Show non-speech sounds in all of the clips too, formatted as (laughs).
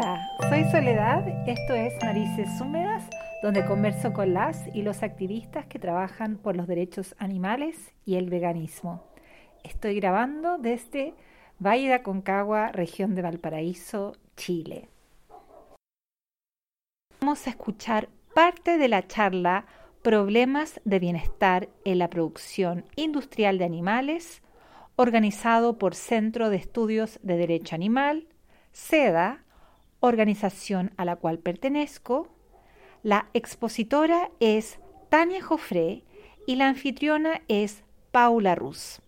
Hola, soy Soledad, esto es Narices Húmedas, donde converso con las y los activistas que trabajan por los derechos animales y el veganismo. Estoy grabando desde Valle de Aconcagua, región de Valparaíso, Chile. Vamos a escuchar parte de la charla Problemas de Bienestar en la Producción Industrial de Animales, organizado por Centro de Estudios de Derecho Animal, SEDA, organización a la cual pertenezco. La expositora es Tania Joffre y la anfitriona es Paula Ruz.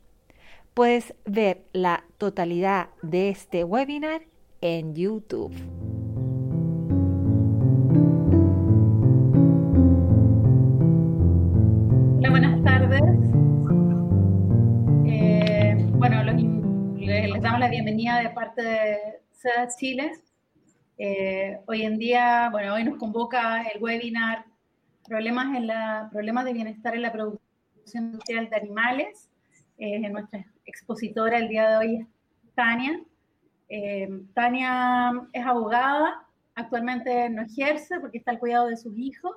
Puedes ver la totalidad de este webinar en YouTube. Hola, buenas tardes. Eh, bueno, les, damos la bienvenida de parte de SEDA Chile eh, hoy en día, bueno, hoy nos convoca el webinar Problemas, en la, problemas de bienestar en la producción industrial de animales. Eh, nuestra expositora el día de hoy es Tania. Eh, Tania es abogada, actualmente no ejerce porque está al cuidado de sus hijos.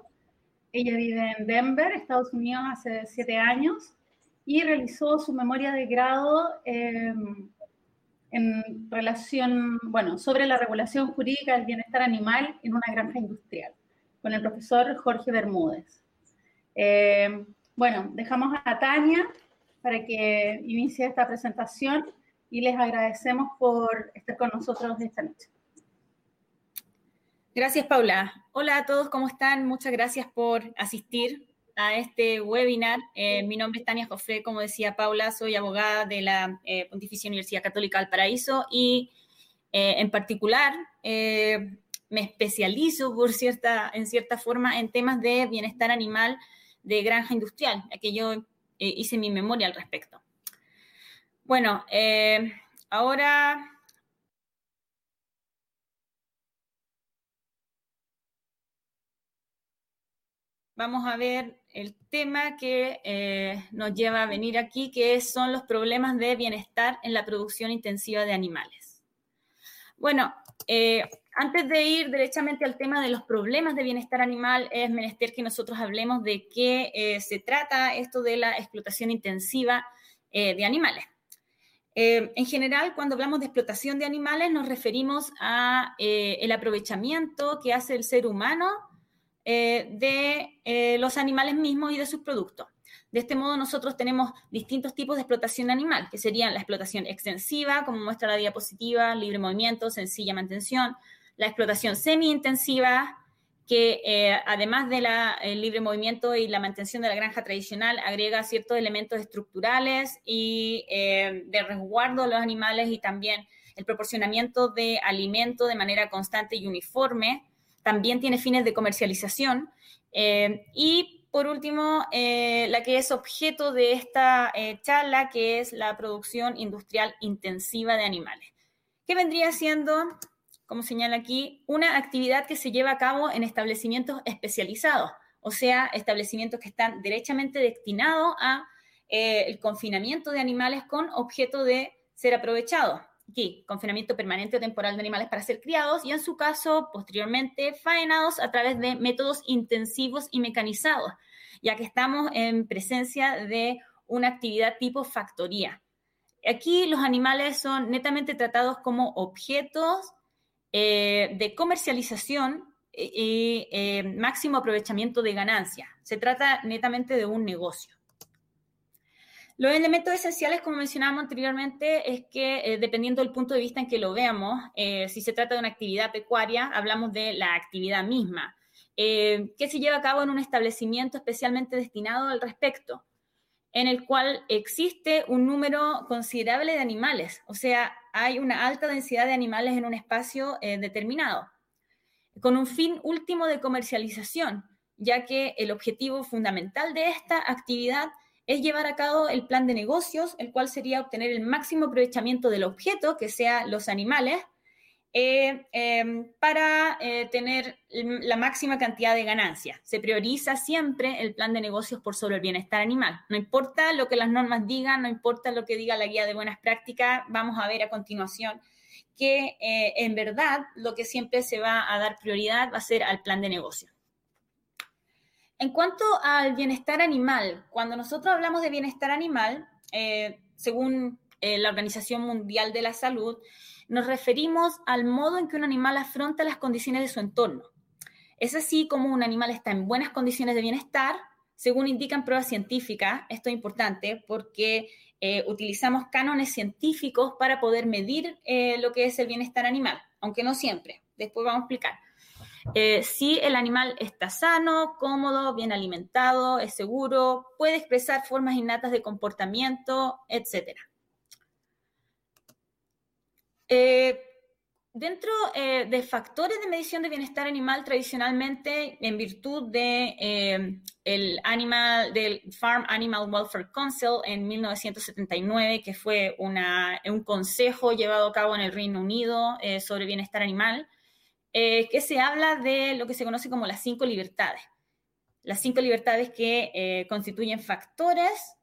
Ella vive en Denver, Estados Unidos, hace siete años y realizó su memoria de grado en relación, bueno, sobre la regulación jurídica del bienestar animal en una granja industrial, con el profesor Jorge Bermúdez. Eh, bueno, dejamos a Tania para que inicie esta presentación y les agradecemos por estar con nosotros esta noche. Gracias, Paula. Hola a todos, ¿cómo están? Muchas gracias por asistir a este webinar. Eh, mi nombre es Tania Jofre, como decía Paula, soy abogada de la eh, Pontificia Universidad Católica del Paraíso y eh, en particular me especializo por cierta, en cierta forma en temas de bienestar animal de granja industrial, ya que yo hice mi memoria al respecto. Bueno, ahora vamos a ver el tema que eh, nos lleva a venir aquí, que son los problemas de bienestar en la producción intensiva de animales. Bueno, eh, antes de ir derechamente al tema de los problemas de bienestar animal, es menester que nosotros hablemos de qué eh, se trata esto de la explotación intensiva de animales. en general, cuando hablamos de explotación de animales, nos referimos a el aprovechamiento que hace el ser humano eh, de eh, los animales mismos y de sus productos. De este modo, nosotros tenemos distintos tipos de explotación animal, que serían la explotación extensiva, como muestra la diapositiva, libre movimiento, sencilla mantención, la explotación semi-intensiva, que eh, además del libre movimiento y la mantención de la granja tradicional, agrega ciertos elementos estructurales y de resguardo de los animales y también el proporcionamiento de alimento de manera constante y uniforme también tiene fines de comercialización. Eh, y por último, eh, la que es objeto de esta eh, charla, que es la producción industrial intensiva de animales, que vendría siendo, como señala aquí, una actividad que se lleva a cabo en establecimientos especializados, o sea, establecimientos que están derechamente destinados a el confinamiento de animales con objeto de ser aprovechados aquí, confinamiento permanente o temporal de animales para ser criados y en su caso, posteriormente, faenados a través de métodos intensivos y mecanizados, ya que estamos en presencia de una actividad tipo factoría. Aquí los animales son netamente tratados como objetos eh, de comercialización y eh, máximo aprovechamiento de ganancia. Se trata netamente de un negocio. Los elementos esenciales, como mencionábamos anteriormente, es que eh, dependiendo del punto de vista en que lo veamos, eh, si se trata de una actividad pecuaria, hablamos de la actividad misma, eh, que se lleva a cabo en un establecimiento especialmente destinado al respecto, en el cual existe un número considerable de animales, o sea, hay una alta densidad de animales en un espacio determinado, con un fin último de comercialización, ya que el objetivo fundamental de esta actividad es llevar a cabo el plan de negocios, el cual sería obtener el máximo aprovechamiento del objeto, que sea los animales, eh, em, para eh, tener la máxima cantidad de ganancias. Se prioriza siempre el plan de negocios por sobre el bienestar animal. No importa lo que las normas digan, no importa lo que diga la guía de buenas prácticas, vamos a ver a continuación que eh, en verdad lo que siempre se va a dar prioridad va a ser al plan de negocio. En cuanto al bienestar animal, cuando nosotros hablamos de bienestar animal, según la Organización Mundial de la Salud, nos referimos al modo en que un animal afronta las condiciones de su entorno. Es así como un animal está en buenas condiciones de bienestar, según indican pruebas científicas. Esto es importante porque eh, utilizamos cánones científicos para poder medir eh, lo que es el bienestar animal, aunque no siempre. Después vamos a explicar. Eh, si el animal está sano, cómodo, bien alimentado, es seguro, puede expresar formas innatas de comportamiento, etcétera. Eh, dentro eh, de factores de medición de bienestar animal, tradicionalmente, en virtud de eh, el animal, del Farm Animal Welfare Council en 1979, que fue un consejo llevado a cabo en el Reino Unido sobre bienestar animal, que se habla de lo que se conoce como las cinco libertades. Las cinco libertades que constituyen factores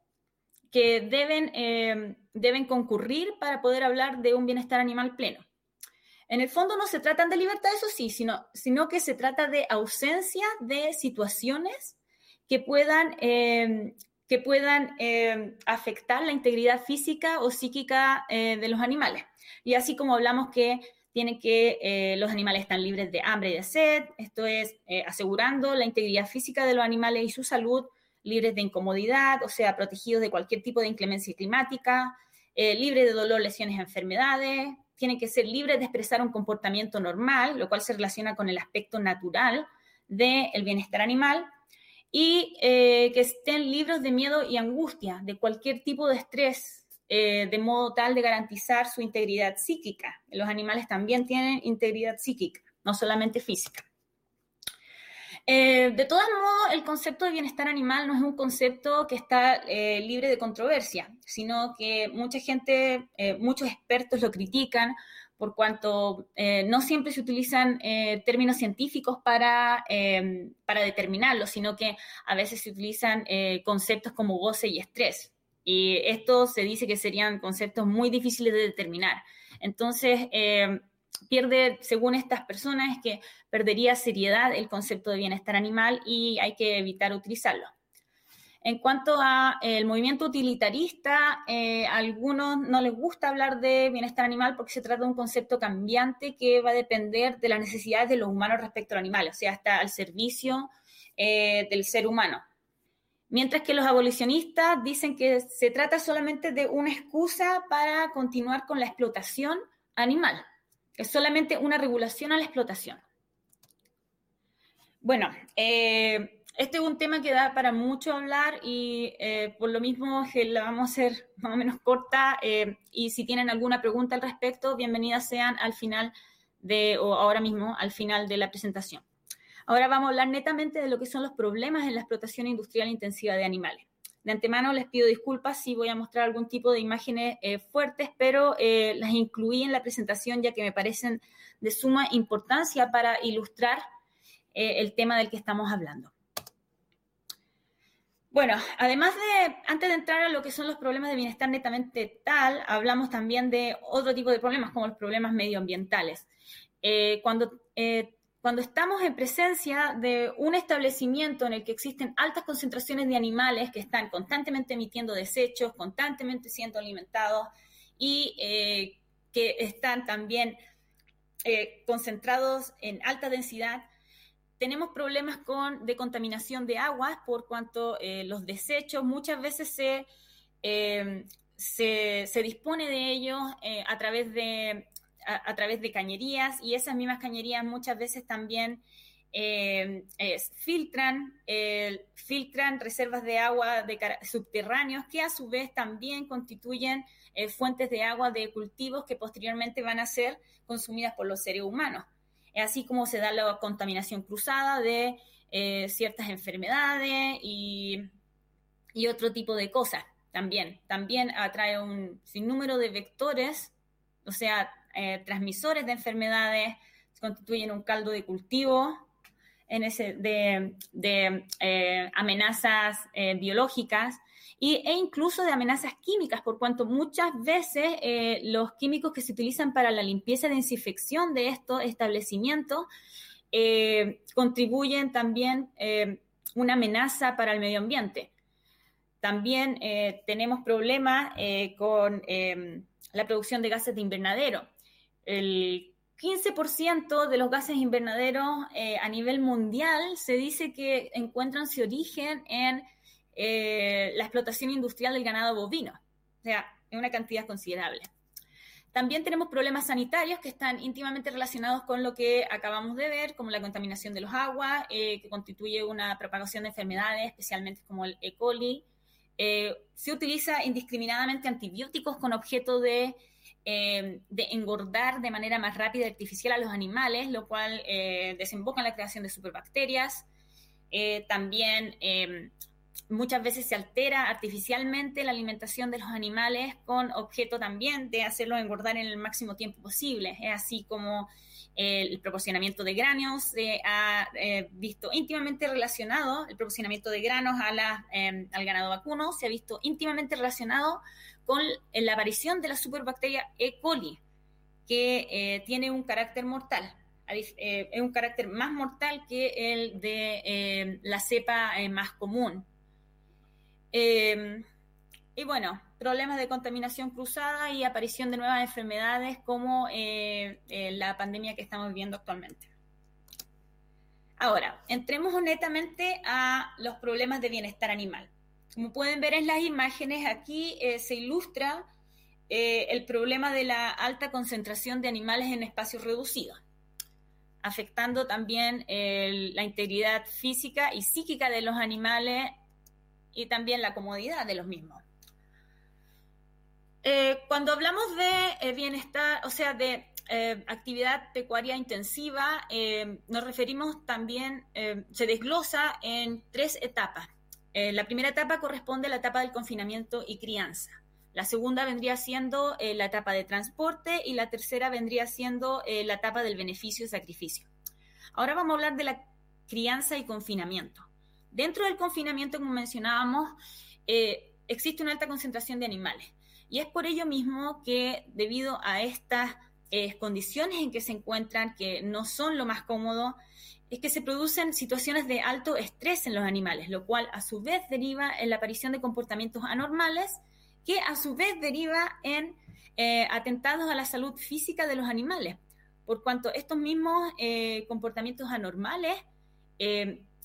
que deben, eh, deben concurrir para poder hablar de un bienestar animal pleno. En el fondo no se tratan de libertad, eso sí, sino, sino que se trata de ausencia de situaciones que puedan, eh, que puedan eh, afectar la integridad física o psíquica de los animales. Y así como hablamos que tienen que los animales están libres de hambre y de sed, esto es asegurando la integridad física de los animales y su salud, libres de incomodidad, o sea, protegidos de cualquier tipo de inclemencia climática, eh, libres de dolor, lesiones, enfermedades, tienen que ser libres de expresar un comportamiento normal, lo cual se relaciona con el aspecto natural del bienestar animal, y eh, que estén libres de miedo y angustia, de cualquier tipo de estrés, eh, de modo tal de garantizar su integridad psíquica. Los animales también tienen integridad psíquica, no solamente física. Eh, de todos modos, el concepto de bienestar animal no es un concepto que está eh, libre de controversia, sino que mucha gente, muchos expertos lo critican por cuanto no siempre se utilizan términos científicos para, para determinarlo, sino que a veces se utilizan conceptos como goce y estrés. Y esto se dice que serían conceptos muy difíciles de determinar. Entonces, pierde, según estas personas, que perdería seriedad el concepto de bienestar animal y hay que evitar utilizarlo. En cuanto al movimiento utilitarista, eh, a algunos no les gusta hablar de bienestar animal porque se trata de un concepto cambiante que va a depender de las necesidades de los humanos respecto al animal, o sea, está al servicio eh, del ser humano. Mientras que los abolicionistas dicen que se trata solamente de una excusa para continuar con la explotación animal. Es solamente una regulación a la explotación. Bueno, eh, este es un tema que da para mucho hablar y eh, por lo mismo la vamos a hacer más o menos corta eh, y si tienen alguna pregunta al respecto, bienvenidas sean al final de, o ahora mismo, al final de la presentación. Ahora vamos a hablar netamente de lo que son los problemas en la explotación industrial intensiva de animales. De antemano les pido disculpas si voy a mostrar algún tipo de imágenes eh, fuertes, pero eh, las incluí en la presentación ya que me parecen de suma importancia para ilustrar eh, el tema del que estamos hablando. Bueno, además de, antes de entrar a lo que son los problemas de bienestar netamente tal, hablamos también de otro tipo de problemas, como los problemas medioambientales. cuando cuando estamos en presencia de un establecimiento en el que existen altas concentraciones de animales que están constantemente emitiendo desechos, constantemente siendo alimentados y eh, que están también eh, concentrados en alta densidad, tenemos problemas con, de contaminación de aguas por cuanto eh, los desechos muchas veces se, se, se, dispone de ellos a través de a, través de cañerías y esas mismas cañerías muchas veces también eh, filtran, filtran reservas de agua de subterráneos que a su vez también constituyen eh, fuentes de agua de cultivos que posteriormente van a ser consumidas por los seres humanos. Así como se da la contaminación cruzada de eh, ciertas enfermedades y, y otro tipo de cosas también. También atrae un sinnúmero de vectores o sea, transmisores de enfermedades, constituyen un caldo de cultivo de, amenazas biológicas y, e incluso de amenazas químicas, por cuanto muchas veces eh, los químicos que se utilizan para la limpieza y desinfección de estos establecimientos eh, contribuyen también eh, una amenaza para el medio ambiente. También tenemos problemas con la producción de gases de invernadero. El 15% de los gases invernaderos a nivel mundial se dice que encuentran su origen en eh, la explotación industrial del ganado bovino. O sea, es una cantidad considerable. También tenemos problemas sanitarios que están íntimamente relacionados con lo que acabamos de ver, como la contaminación de los aguas, eh, que constituye una propagación de enfermedades, especialmente como el E. coli. Eh, se utiliza indiscriminadamente antibióticos con objeto de, de, engordar de manera más rápida y artificial a los animales, lo cual desemboca en la creación de superbacterias. también muchas veces se altera artificialmente la alimentación de los animales con objeto también de hacerlos engordar en el máximo tiempo posible. Es así como el proporcionamiento de granos se ha eh, visto íntimamente relacionado, el proporcionamiento de granos em, al ganado vacuno se ha visto íntimamente relacionado con la aparición de la superbacteria E. coli, que eh, tiene un carácter mortal. Eh, es un carácter más mortal que el de em, la cepa más común, Em, y bueno, problemas de contaminación cruzada y aparición de nuevas enfermedades como eh, eh, la pandemia que estamos viviendo actualmente. Ahora, entremos netamente a los problemas de bienestar animal. Como pueden ver en las imágenes, aquí eh, se ilustra el problema de la alta concentración de animales en espacios reducidos, afectando también la integridad física y psíquica de los animales y también la comodidad de los mismos. Eh, cuando hablamos de eh, bienestar, o sea, de eh, actividad pecuaria intensiva, nos referimos también, se desglosa en tres etapas. La primera etapa corresponde a la etapa del confinamiento y crianza. La segunda vendría siendo la etapa de transporte y la tercera vendría siendo la etapa del beneficio y sacrificio. Ahora vamos a hablar de la crianza y confinamiento. Dentro del confinamiento, como mencionábamos, eh, existe una alta concentración de animales. Y es por ello mismo que debido a estas eh, condiciones en que se encuentran, que no son lo más cómodo, es que se producen situaciones de alto estrés en los animales, lo cual a su vez deriva en la aparición de comportamientos anormales, que a su vez deriva en eh, atentados a la salud física de los animales, por cuanto estos mismos comportamientos anormales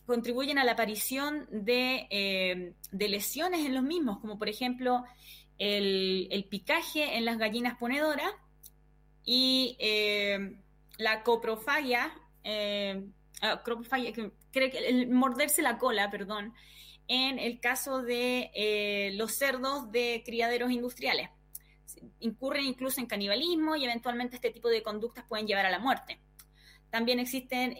contribuyen a la aparición eh, de, lesiones en los mismos, como por ejemplo el, picaje en las gallinas ponedoras y eh, la coprofagia, eh, ah, el morderse la cola, perdón, en el caso de los cerdos de criaderos industriales. Incurren incluso en canibalismo y eventualmente este tipo de conductas pueden llevar a la muerte. También existen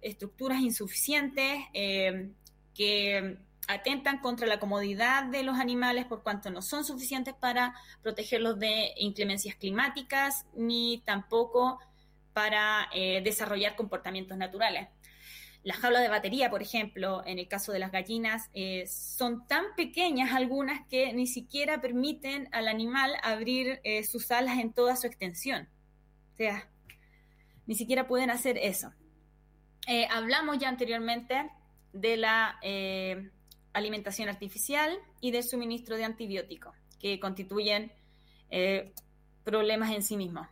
estructuras insuficientes eh, que atentan contra la comodidad de los animales por cuanto no son suficientes para protegerlos de inclemencias climáticas ni tampoco para eh, desarrollar comportamientos naturales. Las jaulas de batería, por ejemplo, en el caso de las gallinas, eh, son tan pequeñas algunas que ni siquiera permiten al animal abrir sus alas en toda su extensión. O sea, ni siquiera pueden hacer eso. Eh, hablamos ya anteriormente de la eh, alimentación artificial y del suministro de antibióticos, que constituyen eh, problemas en sí mismos.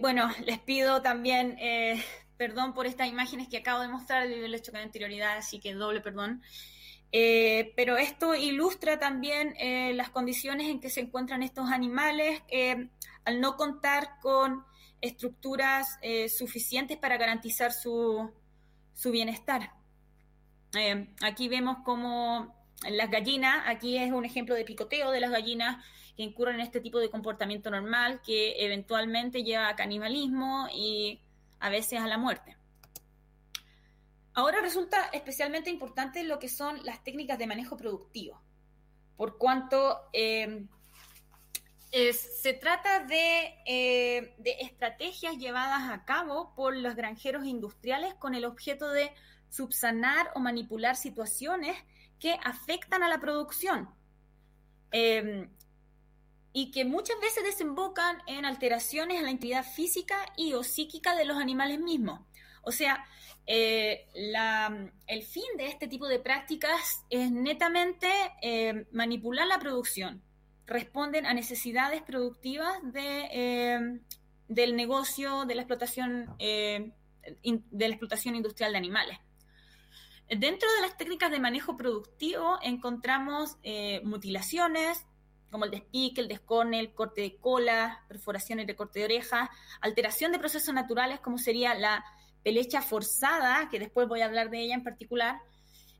bueno, les pido también (laughs) perdón por estas imágenes que acabo de mostrar del hecho con anterioridad, así que doble perdón. pero esto ilustra también las condiciones en que se encuentran estos animales al no contar con estructuras eh, suficientes para garantizar su, su bienestar. Eh, aquí vemos como las gallinas, aquí es un ejemplo de picoteo de las gallinas que incurren en este tipo de comportamiento normal que eventualmente lleva a canibalismo y a veces a la muerte. Ahora resulta especialmente importante lo que son las técnicas de manejo productivo, por cuanto eh, se trata de, de, estrategias llevadas a cabo por los granjeros industriales con el objeto de subsanar o manipular situaciones que afectan a la producción em, y que muchas veces desembocan en alteraciones a la integridad física y o psíquica de los animales mismos. O sea, eh, el fin de este tipo de prácticas es netamente em, manipular la producción. Responden a necesidades productivas de, em, del negocio de la explotación de la explotación industrial de animales. Dentro de las técnicas de manejo productivo encontramos eh, mutilaciones, como el despique, el descorne, el corte de cola, perforaciones de corte de oreja, alteración de procesos naturales, como sería la pelecha forzada, que después voy a hablar de ella en particular,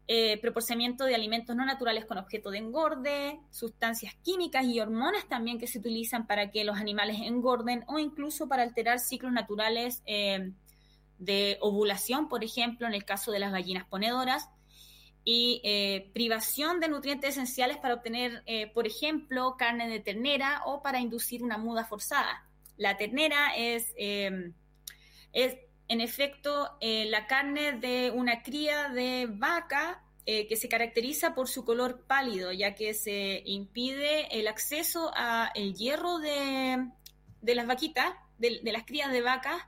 eh, proporcionamiento de alimentos no naturales con objeto de engorde, sustancias químicas y hormonas también que se utilizan para que los animales engorden o incluso para alterar ciclos naturales eh, de ovulación, por ejemplo, en el caso de las gallinas ponedoras, y eh, privación de nutrientes esenciales para obtener, eh, por ejemplo, carne de ternera o para inducir una muda forzada. La ternera es, em, es en efecto, eh, la carne de una cría de vaca que se caracteriza por su color pálido, ya que se impide el acceso a el hierro de, de las vaquitas, de, de, las crías de vacas,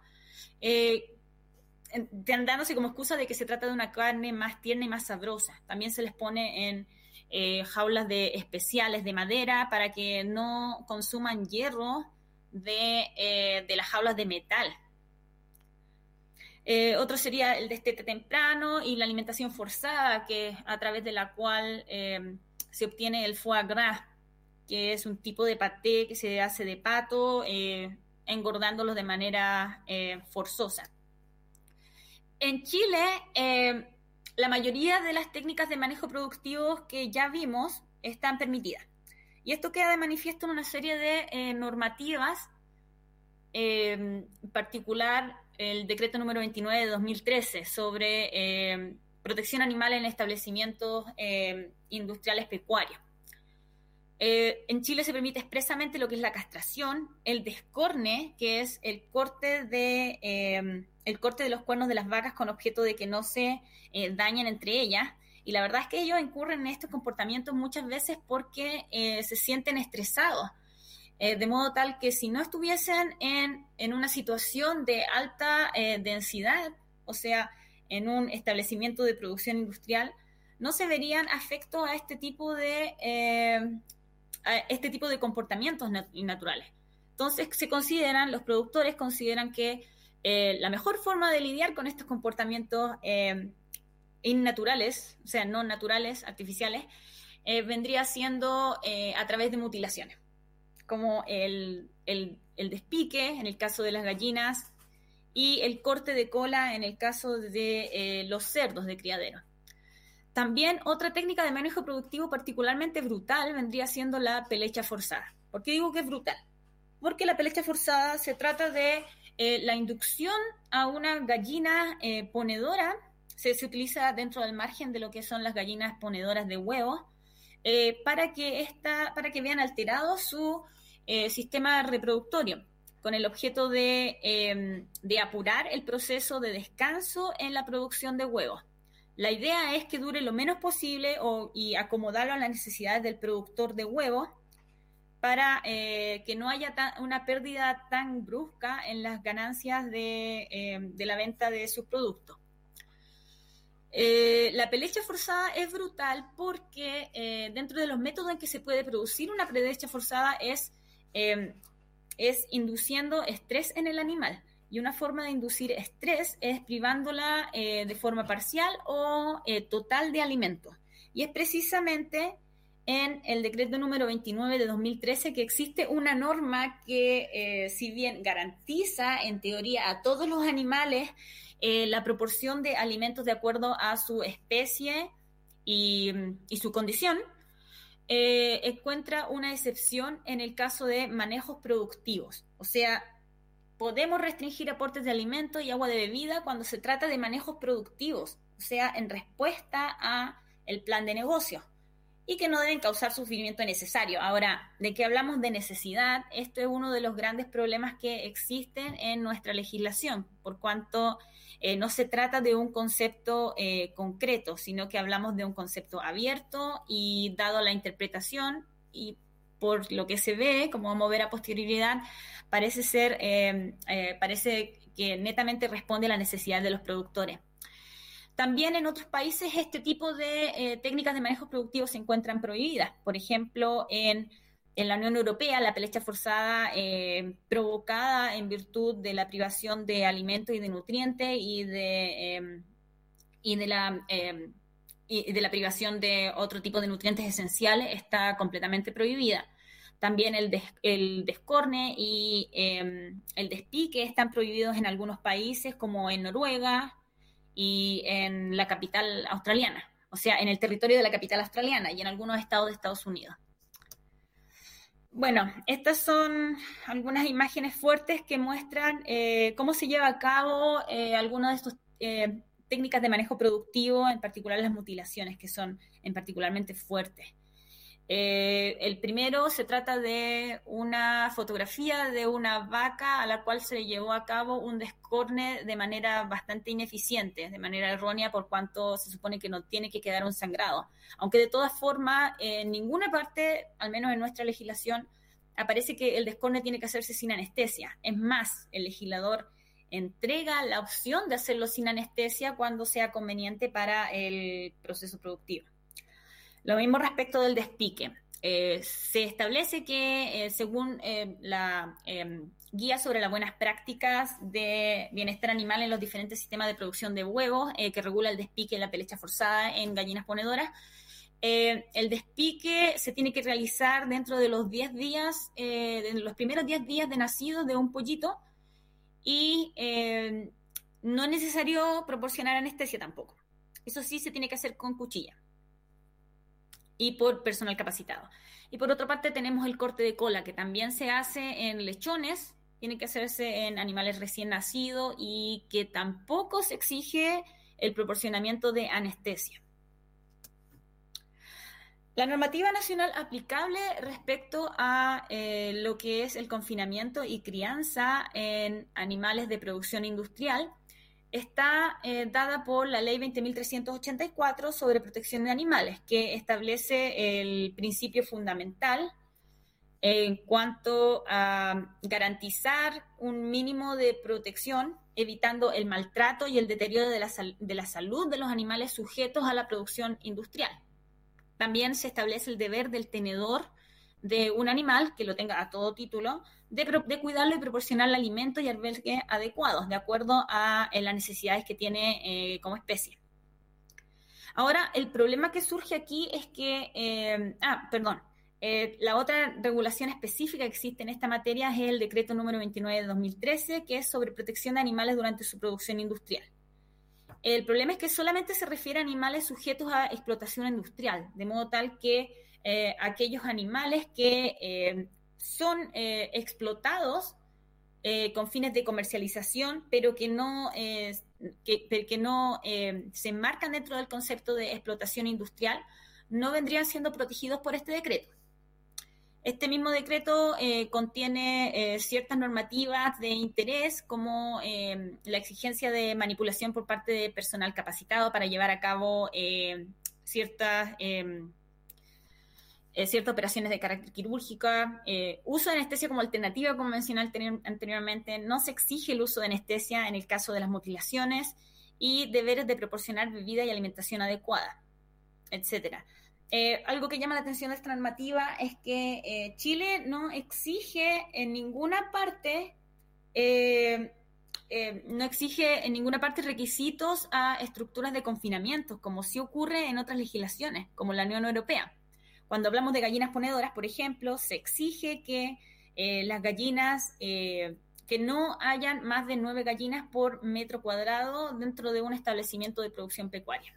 dándose como excusa de que se trata de una carne más tierna y más sabrosa. También se les pone en eh, jaulas de especiales de madera para que no consuman hierro de, eh, las jaulas de metal. Eh, otro sería el destete temprano y la alimentación forzada, que a través de la cual se obtiene el foie gras, que es un tipo de paté que se hace de pato, engordándolos de manera forzosa. En Chile, eh, la mayoría de las técnicas de manejo productivo que ya vimos están permitidas. Y esto queda de manifiesto en una serie de eh, normativas, eh, en particular el decreto número 29 de 2013 sobre protección animal en establecimientos industriales pecuarios. en Chile se permite expresamente lo que es la castración, el descorne, que es el corte de el corte de los cuernos de las vacas con objeto de que no se eh, dañen entre ellas. Y la verdad es que ellos incurren en estos comportamientos muchas veces porque eh, se sienten estresados. Eh, de modo tal que si no estuviesen en, en una situación de alta densidad, o sea, en un establecimiento de producción industrial, no se verían afectos a este tipo de, este tipo de comportamientos naturales. Entonces se consideran, los productores consideran que eh, la mejor forma de lidiar con estos comportamientos eh, innaturales, o sea, no naturales, artificiales, eh, vendría siendo a través de mutilaciones, como el, despique en el caso de las gallinas y el corte de cola en el caso de los cerdos de criadero. También otra técnica de manejo productivo particularmente brutal vendría siendo la pelecha forzada. ¿Por qué digo que es brutal? Porque la pelecha forzada se trata de eh, la inducción a una gallina eh, ponedora se, utiliza dentro del margen de lo que son las gallinas ponedoras de huevos eh, para, que esta, para que vean alterado su sistema reproductorio con el objeto de, em, de, apurar el proceso de descanso en la producción de huevos. La idea es que dure lo menos posible y acomodarlo a las necesidades del productor de huevos para eh, que no haya una pérdida tan brusca en las ganancias de, eh, la venta de sus productos. Eh, la pelecha forzada es brutal porque dentro de los métodos en que se puede producir una pelecha forzada es, es induciendo estrés en el animal. Y una forma de inducir estrés es privándola de forma parcial o total de alimento. Y es precisamente en el decreto número 29 de 2013 que existe una norma que, eh, si bien garantiza en teoría a todos los animales eh, la proporción de alimentos de acuerdo a su especie y, su condición, eh, encuentra una excepción en el caso de manejos productivos. O sea, podemos restringir aportes de alimentos y agua de bebida cuando se trata de manejos productivos, o sea, en respuesta a el plan de negocio y que no deben causar sufrimiento necesario. Ahora, de que hablamos de necesidad, esto es uno de los grandes problemas que existen en nuestra legislación, por cuanto eh, no se trata de un concepto eh, concreto, sino que hablamos de un concepto abierto y dado la interpretación y por lo que se ve, como vamos a ver a posterioridad, parece ser, eh, parece que netamente responde a la necesidad de los productores. También en otros países este tipo de eh, técnicas de manejo productivo se encuentran prohibidas. Por ejemplo, en, la Unión Europea, la pelecha forzada eh, provocada en virtud de la privación de alimentos y de nutrientes y de, em, y de la... Em, y de la privación de otro tipo de nutrientes esenciales está completamente prohibida. También el, el descorne y em, el despique están prohibidos en algunos países, como en Noruega, y en la capital australiana, o sea, en el territorio de la capital australiana y en algunos estados de Estados Unidos. Bueno, estas son algunas imágenes fuertes que muestran eh, cómo se lleva a cabo eh, algunas de estas eh, técnicas de manejo productivo, en particular las mutilaciones, que son en particularmente fuertes. Eh, el primero se trata de una fotografía de una vaca a la cual se llevó a cabo un descorne de manera bastante ineficiente, de manera errónea, por cuanto se supone que no tiene que quedar un sangrado. Aunque de todas formas, en ninguna parte, al menos en nuestra legislación, aparece que el descorne tiene que hacerse sin anestesia. Es más, el legislador entrega la opción de hacerlo sin anestesia cuando sea conveniente para el proceso productivo. Lo mismo respecto del despique. Eh, se establece que, eh, según eh, la guía sobre las buenas prácticas de bienestar animal en los diferentes sistemas de producción de huevos, que regula el despique y la pelecha forzada en gallinas ponedoras, el despique se tiene que realizar dentro de los 10 días, de los primeros 10 días de nacido de un pollito y no es necesario proporcionar anestesia tampoco. Eso sí, se tiene que hacer con cuchilla y por personal capacitado. Y por otra parte tenemos el corte de cola, que también se hace en lechones, tiene que hacerse en animales recién nacidos y que tampoco se exige el proporcionamiento de anestesia. La normativa nacional aplicable respecto a eh, lo que es el confinamiento y crianza en animales de producción industrial está eh, dada por la Ley 20.384 sobre protección de animales, que establece el principio fundamental en cuanto a garantizar un mínimo de protección, evitando el maltrato y el deterioro de la, de la salud de los animales sujetos a la producción industrial. También se establece el deber del tenedor de un animal que lo tenga a todo título, de, cuidarlo y proporcionarle alimento y albergue adecuados, de acuerdo a las necesidades que tiene eh, como especie. Ahora, el problema que surge aquí es que, eh, ah, perdón, eh, la otra regulación específica que existe en esta materia es el decreto número 29 de 2013, que es sobre protección de animales durante su producción industrial. El problema es que solamente se refiere a animales sujetos a explotación industrial, de modo tal que eh, aquellos animales que eh, son eh, explotados con fines de comercialización, pero que no, que, que, no se enmarcan dentro del concepto de explotación industrial, no vendrían siendo protegidos por este decreto. Este mismo decreto contiene ciertas normativas de interés, como la exigencia de manipulación por parte de personal capacitado para llevar a cabo ciertas eh, ciertas operaciones de carácter quirúrgico, eh, uso de anestesia como alternativa, como mencioné anteriormente, no se exige el uso de anestesia en el caso de las mutilaciones y deberes de proporcionar bebida y alimentación adecuada, etcétera. Eh, algo que llama la atención de esta normativa es que Chile no exige en ninguna parte no exige en ninguna parte requisitos a estructuras de confinamiento, como sí ocurre en otras legislaciones, como la Unión Europea. Cuando hablamos de gallinas ponedoras, por ejemplo, se exige que eh, las gallinas, eh, que no hayan más de nueve gallinas por metro cuadrado dentro de un establecimiento de producción pecuaria.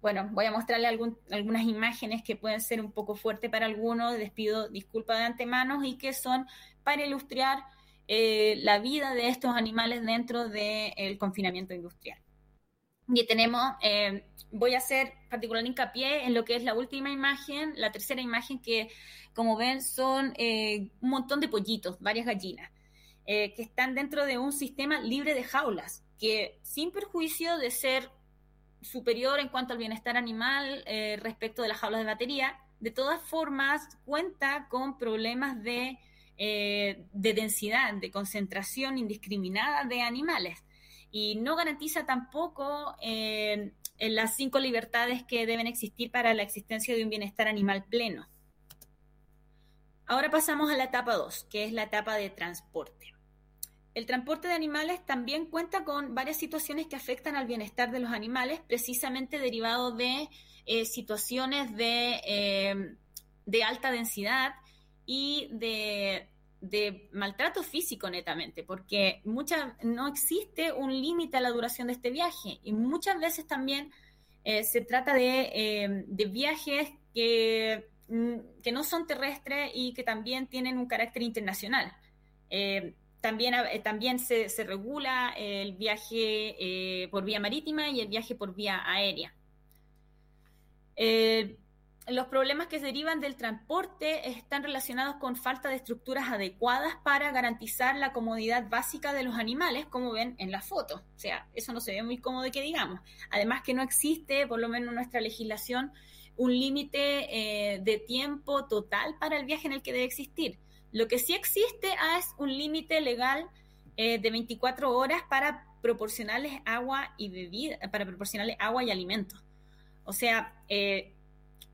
Bueno, voy a mostrarle algunas imágenes que pueden ser un poco fuertes para algunos, les pido disculpas de antemano y que son para ilustrar eh, la vida de estos animales dentro del confinamiento industrial. Y tenemos, eh, voy a hacer particular hincapié en lo que es la última imagen, la tercera imagen, que como ven son eh, un montón de pollitos, varias gallinas, eh, que están dentro de un sistema libre de jaulas, que sin perjuicio de ser superior en cuanto al bienestar animal respecto de las jaulas de batería, de todas formas cuenta con problemas de, de densidad, de concentración indiscriminada de animales y no garantiza tampoco eh, las cinco libertades que deben existir para la existencia de un bienestar animal pleno. Ahora pasamos a la etapa 2, que es la etapa de transporte. El transporte de animales también cuenta con varias situaciones que afectan al bienestar de los animales, precisamente derivado de eh, situaciones de, eh, de alta densidad y de de maltrato físico netamente, porque muchas, no existe un límite a la duración de este viaje y muchas veces también eh, se trata de, eh, viajes que, mm, que, no son terrestres y que también tienen un carácter internacional. Eh, también, también se, se, regula el viaje por vía marítima y el viaje por vía aérea. Los problemas que derivan del transporte están relacionados con falta de estructuras adecuadas para garantizar la comodidad básica de los animales, como ven en la foto. O sea, eso no se ve muy cómodo que digamos. Además que no existe, por lo menos en nuestra legislación, un límite eh, de tiempo total para el viaje en el que debe existir. Lo que sí existe es un límite legal eh, de 24 horas para proporcionarles agua y bebida, para proporcionarles agua y alimentos. O sea, eh,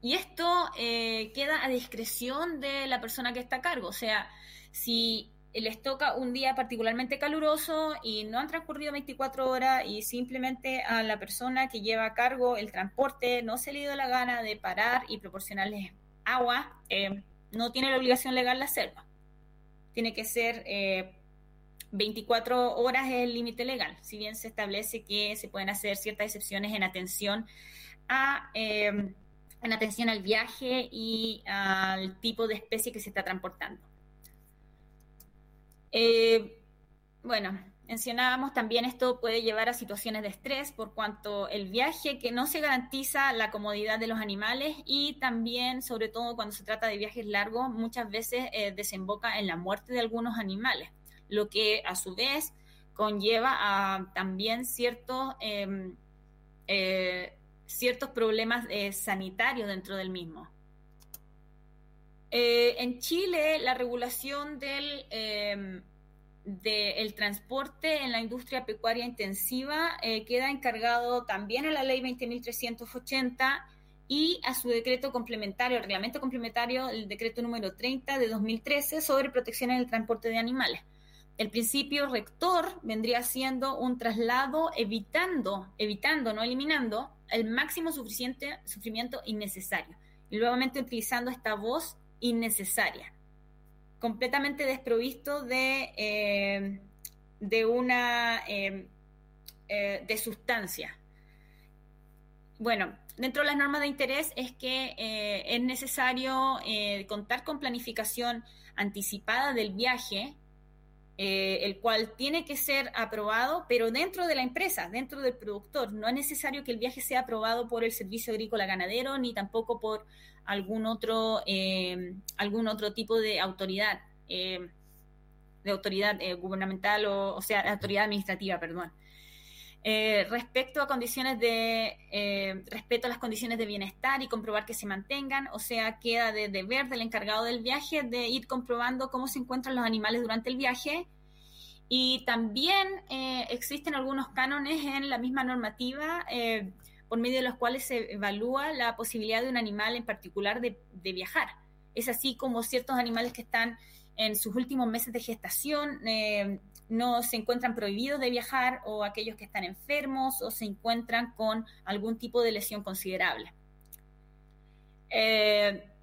y esto eh, queda a discreción de la persona que está a cargo. O sea, si les toca un día particularmente caluroso y no han transcurrido 24 horas y simplemente a la persona que lleva a cargo el transporte no se le dio la gana de parar y proporcionarles agua, eh, no tiene la obligación legal de hacerlo. Tiene que ser 24 eh, horas es el límite legal, si bien se establece que se pueden hacer ciertas excepciones en atención a en atención al viaje y al tipo de especie que se está transportando. Eh, bueno, mencionábamos también esto puede llevar a situaciones de estrés por cuanto el viaje que no se garantiza la comodidad de los animales y también, sobre todo cuando se trata de viajes largos, muchas veces eh, desemboca en la muerte de algunos animales, lo que a su vez conlleva a también ciertos em, eh, ciertos problemas eh, sanitarios dentro del mismo. Eh, en Chile, la regulación del, em, transporte en la industria pecuaria intensiva eh, queda encargado también a la ley 20.380 y a su decreto complementario, el reglamento complementario, el decreto número 30 de 2013 sobre protección en el transporte de animales. El principio rector vendría siendo un traslado evitando, evitando, no eliminando, el máximo suficiente sufrimiento innecesario. Y nuevamente utilizando esta voz innecesaria, completamente desprovisto de, eh, de una eh, eh, de sustancia. Bueno, dentro de las normas de interés es que es necesario contar con planificación anticipada del viaje eh, el cual tiene que ser aprobado, pero dentro de la empresa, dentro del productor. No es necesario que el viaje sea aprobado por el Servicio Agrícola Ganadero ni tampoco por algún otro, eh, algún otro tipo de autoridad, eh, de autoridad gubernamental o, o sea, autoridad administrativa, perdón. Respecto a condiciones de respeto a las condiciones de bienestar y comprobar que se mantengan, o sea, queda de deber del encargado del viaje de ir comprobando cómo se encuentran los animales durante el viaje y también eh, existen algunos cánones en la misma normativa eh, por medio de los cuales se evalúa la posibilidad de un animal en particular de, viajar. Es así como ciertos animales que están en sus últimos meses de gestación eh, no se encuentran prohibidos de viajar o aquellos que están enfermos o se encuentran con algún tipo de lesión considerable.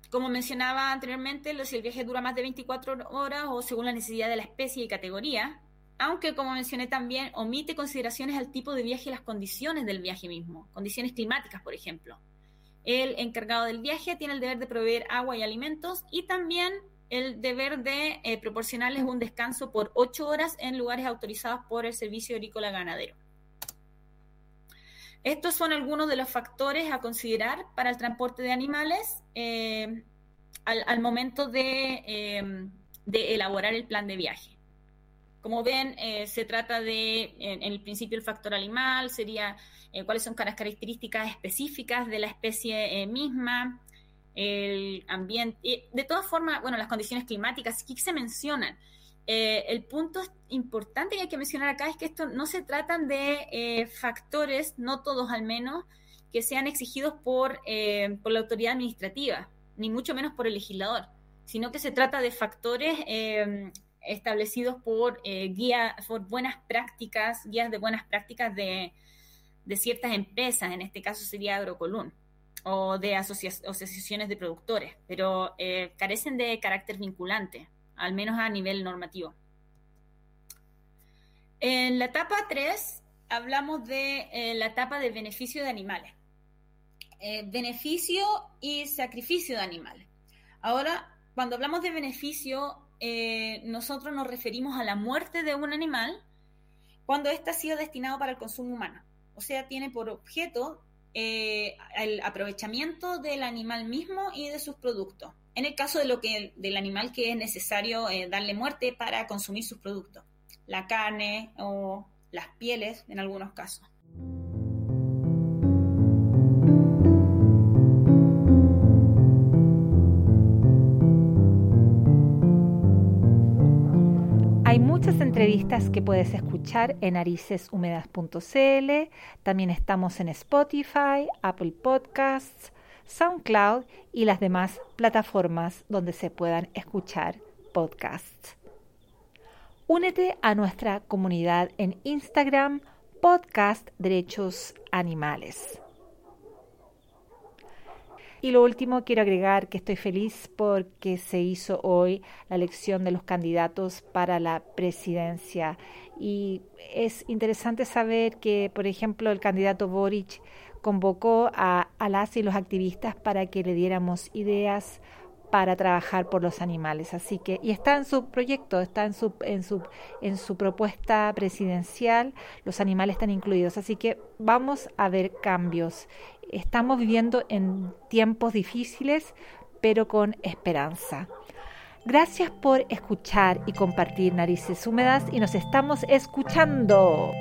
como mencionaba anteriormente, si el viaje dura más de 24 horas o según la necesidad de la especie y categoría, aunque como mencioné también omite consideraciones al tipo de viaje y las condiciones del viaje mismo, condiciones climáticas, por ejemplo. El encargado del viaje tiene el deber de proveer agua y alimentos y también el deber de eh, proporcionarles un descanso por ocho horas en lugares autorizados por el Servicio Agrícola Ganadero. Estos son algunos de los factores a considerar para el transporte de animales eh, al, momento de, de, elaborar el plan de viaje. Como ven, se trata de, en, el principio, el factor animal, sería cuáles son las características específicas de la especie misma, el ambiente, de todas formas, bueno, las condiciones climáticas, aquí se mencionan. Eh, el punto importante que hay que mencionar acá es que esto no se tratan de eh, factores, no todos al menos, que sean exigidos por, eh, por, la autoridad administrativa, ni mucho menos por el legislador, sino que se trata de factores establecidos por guías, por buenas prácticas, guías de buenas prácticas de, de ciertas empresas, en este caso sería Agrocolún o de asociaciones de productores, pero eh, carecen de carácter vinculante, al menos a nivel normativo. En la etapa 3 hablamos de eh, la etapa de beneficio de animales. Eh, beneficio y sacrificio de animales. Ahora, cuando hablamos de beneficio, nosotros nos referimos a la muerte de un animal cuando éste ha sido destinado para el consumo humano. O sea, tiene por objeto eh, el aprovechamiento del animal mismo y de sus productos. En el caso de lo que, del animal que es necesario eh, darle muerte para consumir sus productos, la carne o las pieles en algunos casos. Muchas entrevistas que puedes escuchar en nariceshúmedas.cl. También estamos en Spotify, Apple Podcasts, SoundCloud y las demás plataformas donde se puedan escuchar podcasts. Únete a nuestra comunidad en Instagram, Podcast Derechos Animales. Y lo último, quiero agregar que estoy feliz porque se hizo hoy la elección de los candidatos para la presidencia. Y es interesante saber que, por ejemplo, el candidato Boric convocó a, las y los activistas para que le diéramos ideas para trabajar por los animales. Así que, y está en su proyecto, está en su, en su, en su propuesta presidencial, los animales están incluidos. Así que vamos a ver cambios. Estamos viviendo en tiempos difíciles, pero con esperanza. Gracias por escuchar y compartir Narices Húmedas y nos estamos escuchando.